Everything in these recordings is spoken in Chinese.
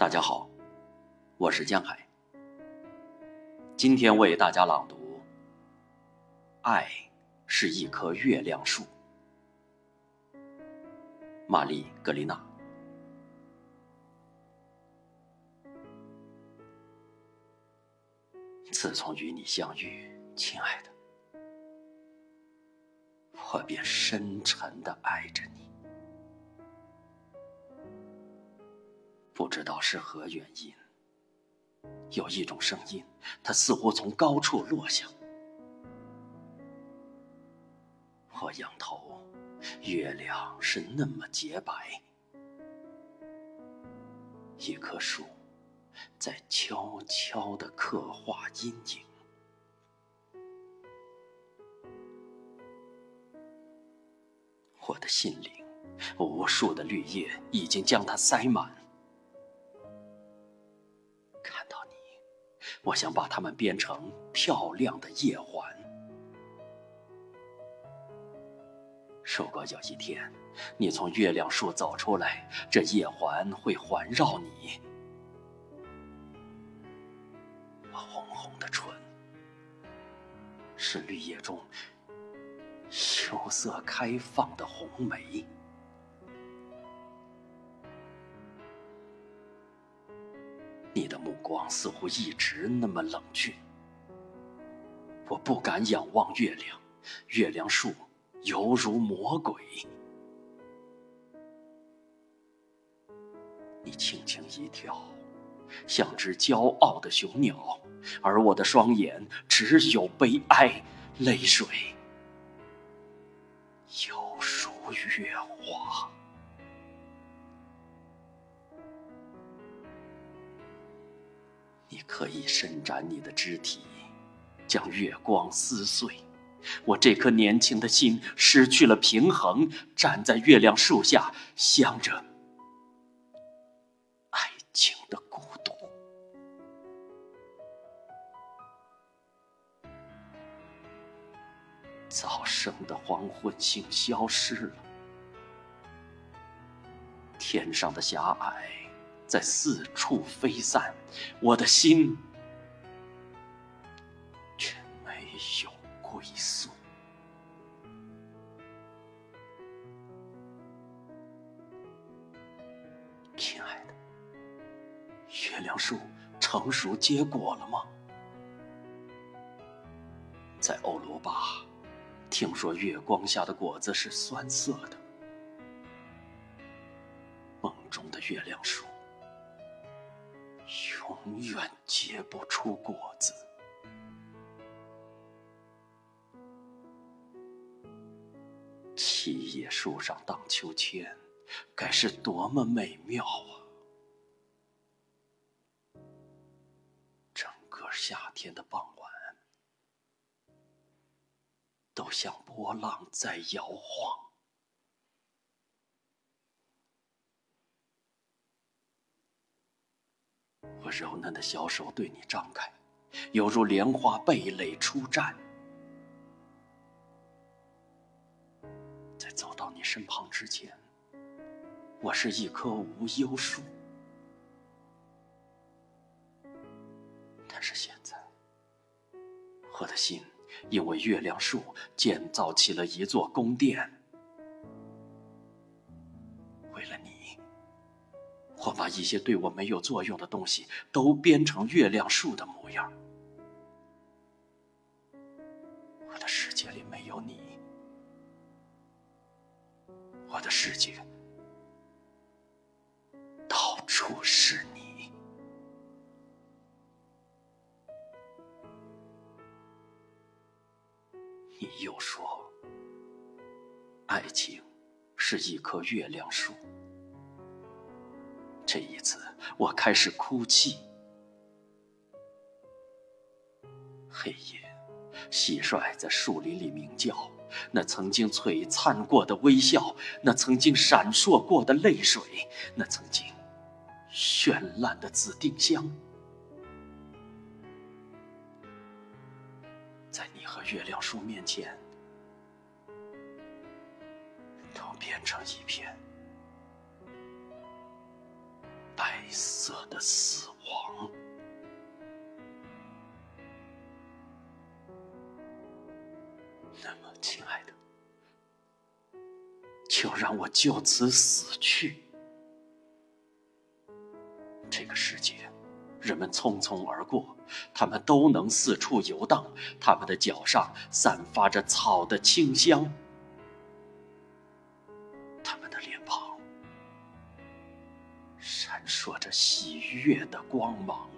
大家好，我是江海。今天为大家朗读《爱是一棵月亮树》，玛丽·格丽娜。自从与你相遇，亲爱的，我便深沉的爱着你。不知道是何原因，有一种声音，它似乎从高处落下。我仰头，月亮是那么洁白，一棵树在悄悄地刻画阴影。我的心灵，无数的绿叶已经将它塞满。我想把它们编成漂亮的叶环。如果有一天你从月亮树走出来，这叶环会环绕你。我红红的唇，是绿叶中羞涩开放的红梅。你的目光似乎一直那么冷峻，我不敢仰望月亮，月亮树犹如魔鬼。你轻轻一跳，像只骄傲的雄鸟，而我的双眼只有悲哀、泪水，犹如月华。可以伸展你的肢体，将月光撕碎。我这颗年轻的心失去了平衡，站在月亮树下，想着爱情的孤独。早生的黄昏星消失了，天上的狭隘。在四处飞散，我的心却没有归宿。亲爱的，月亮树成熟结果了吗？在欧罗巴，听说月光下的果子是酸涩的。梦中的月亮树。永远结不出果子。七叶树上荡秋千，该是多么美妙啊！整个夏天的傍晚，都像波浪在摇晃。我柔嫩的小手对你张开，犹如莲花蓓蕾初绽。在走到你身旁之前，我是一棵无忧树。但是现在，我的心因为月亮树建造起了一座宫殿。我把一些对我没有作用的东西都编成月亮树的模样。我的世界里没有你，我的世界到处是你。你又说，爱情是一棵月亮树。这一次，我开始哭泣。黑夜，蟋蟀在树林里鸣叫，那曾经璀璨过的微笑，那曾经闪烁过的泪水，那曾经绚烂的紫丁香，在你和月亮树面前，都变成一片。色的死亡。那么，亲爱的，就让我就此死去。这个世界，人们匆匆而过，他们都能四处游荡，他们的脚上散发着草的清香，烁着喜悦的光芒。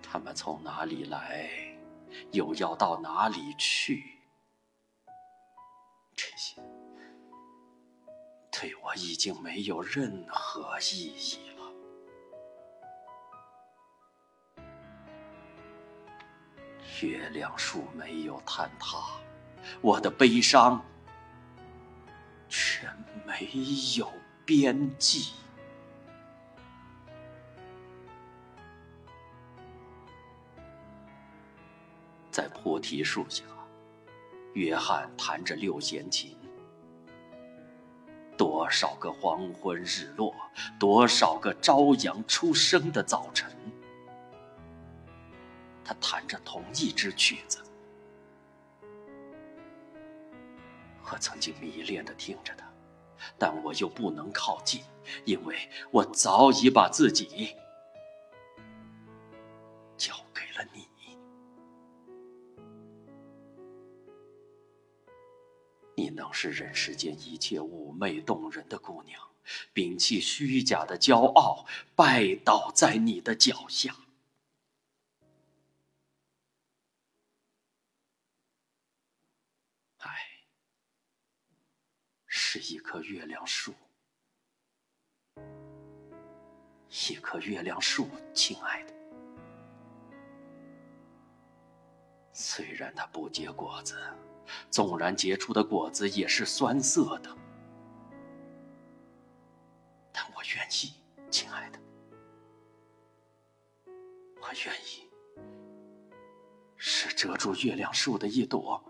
他们从哪里来，又要到哪里去？这些对我已经没有任何意义了。月亮树没有坍塌，我的悲伤没有边际。在菩提树下，约翰弹着六弦琴。多少个黄昏日落，多少个朝阳初升的早晨，他弹着同一支曲子。我曾经迷恋的听着他，但我又不能靠近，因为我早已把自己交给了你。你能是人世间一切妩媚动人的姑娘，摒弃虚假的骄傲，拜倒在你的脚下。是一棵月亮树，一棵月亮树，亲爱的。虽然它不结果子。纵然结出的果子也是酸涩的，但我愿意，亲爱的，我愿意是遮住月亮树的一朵